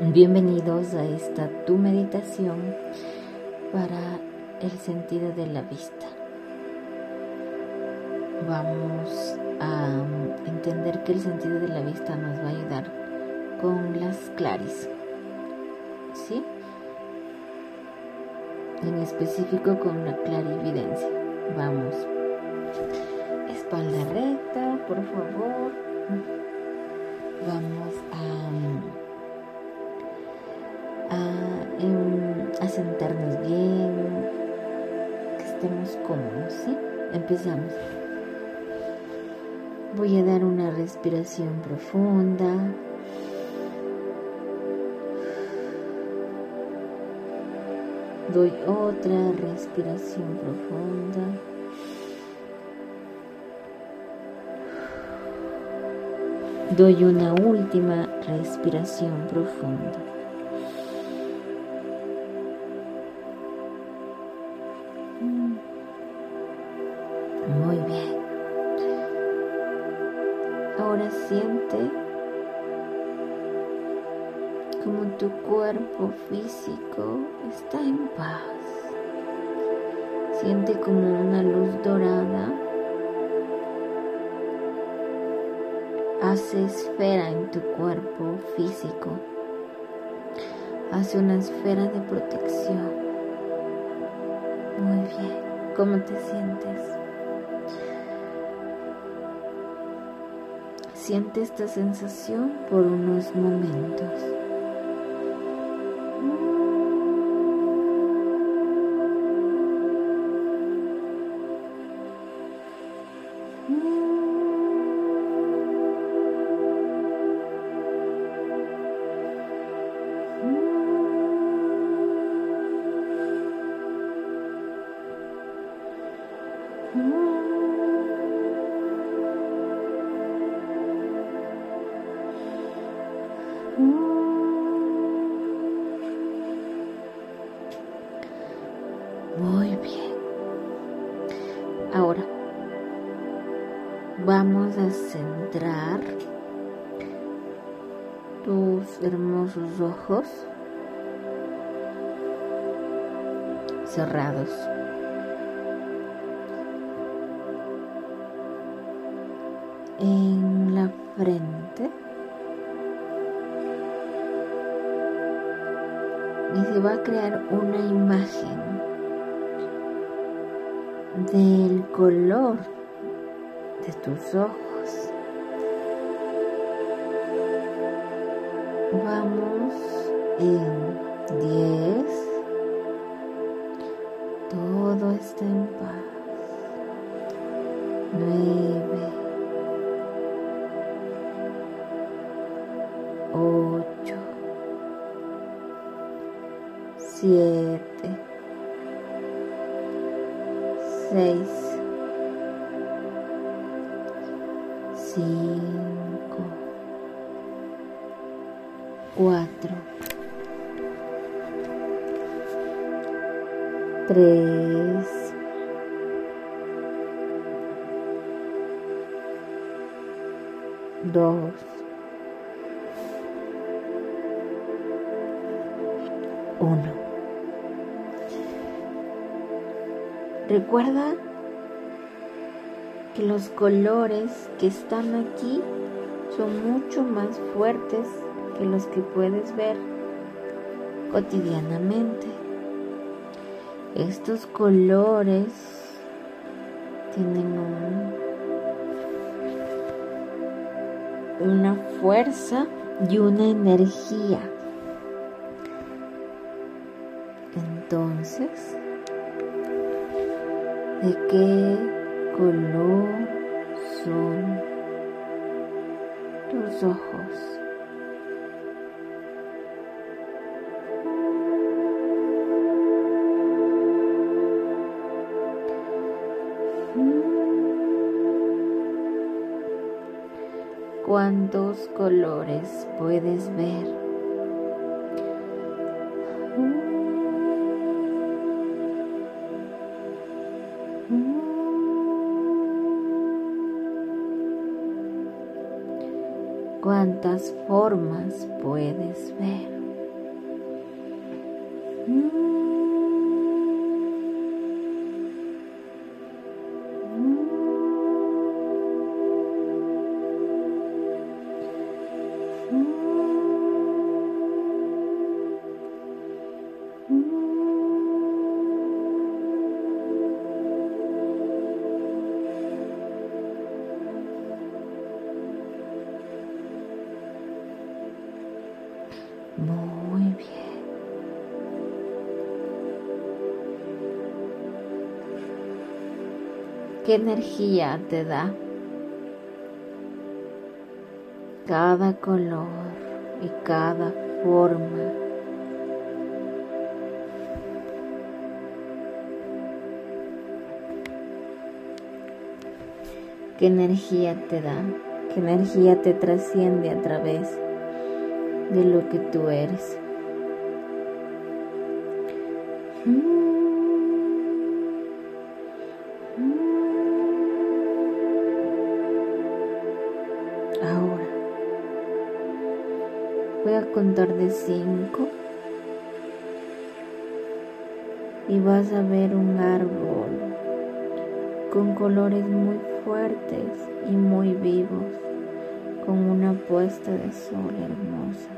Bienvenidos a esta tu meditación para el sentido de la vista. Vamos a entender que el sentido de la vista nos va a ayudar con las claris. ¿Sí? En específico con la clarividencia. Vamos. Espalda recta, por favor. Vamos a estemos cómodos, ¿sí? Empezamos. Voy a dar una respiración profunda. Doy otra respiración profunda. Doy una última respiración profunda. Como tu cuerpo físico está en paz. Siente como una luz dorada hace esfera en tu cuerpo físico. Hace una esfera de protección. Muy bien. ¿Cómo te sientes? Siente esta sensación por unos momentos. Muy bien. Ahora vamos a centrar tus hermosos ojos cerrados. En la frente. Va a crear una imagen del color de tus ojos. Vamos en 10. Todo está en paz. 9. 7 seis, cinco, cuatro, tres, dos, uno. Recuerda que los colores que están aquí son mucho más fuertes que los que puedes ver cotidianamente. Estos colores tienen una fuerza y una energía. Entonces, de qué color son tus ojos. ¿Cuántos colores puedes ver? Formas puedes ver. ¿Qué energía te da cada color y cada forma? ¿Qué energía te da? ¿Qué energía te trasciende a través de lo que tú eres? Ahora contar de cinco y vas a ver un árbol con colores muy fuertes y muy vivos, con una puesta de sol hermosa.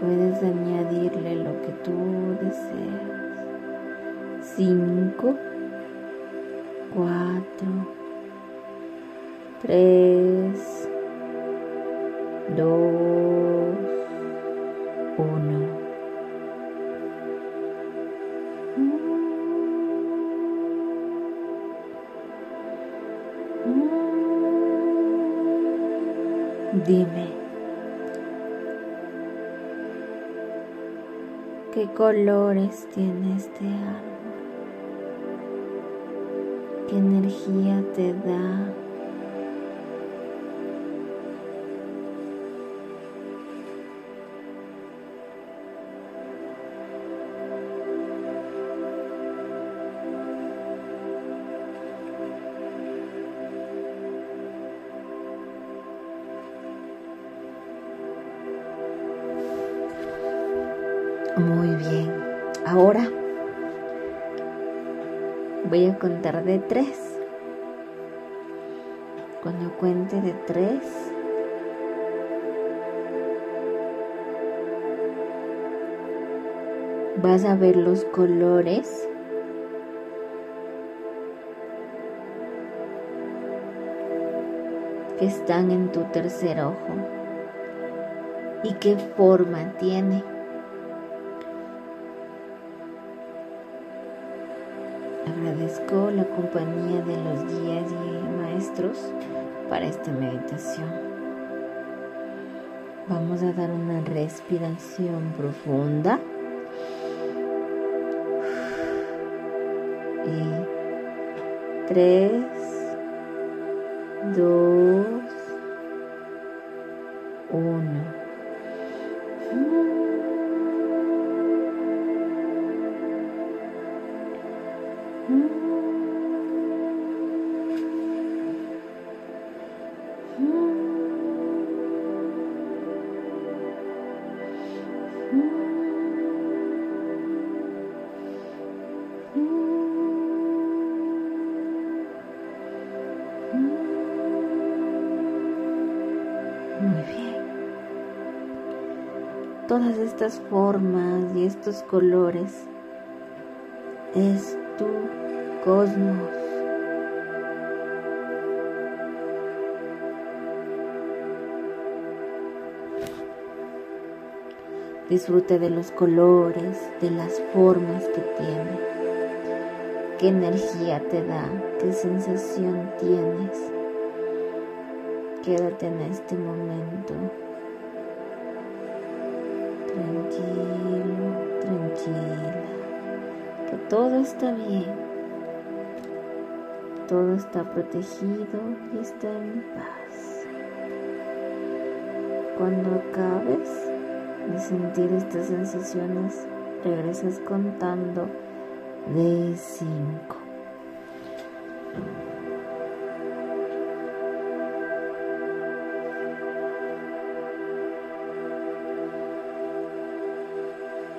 Puedes añadirle lo que tú deseas. Cinco, cuatro, tres, dos, uno. Dime, ¿qué colores tiene este árbol? ¿Qué energía te da? Muy bien. Ahora voy a contar de tres. Cuando cuente de tres, vas a ver los colores que están en tu tercer ojo y qué forma tiene. La compañía de los guías y maestros para esta meditación. Vamos a dar una respiración profunda. Y tres, dos, uno. Todas estas formas y estos colores es tu cosmos. Disfrute de los colores, de las formas que tiene. ¿Qué energía te da? ¿Qué sensación tienes? Quédate en este momento. Tranquilo, tranquila. Que todo está bien. Todo está protegido y está en paz. Cuando acabes de sentir estas sensaciones, regresas contando de cinco.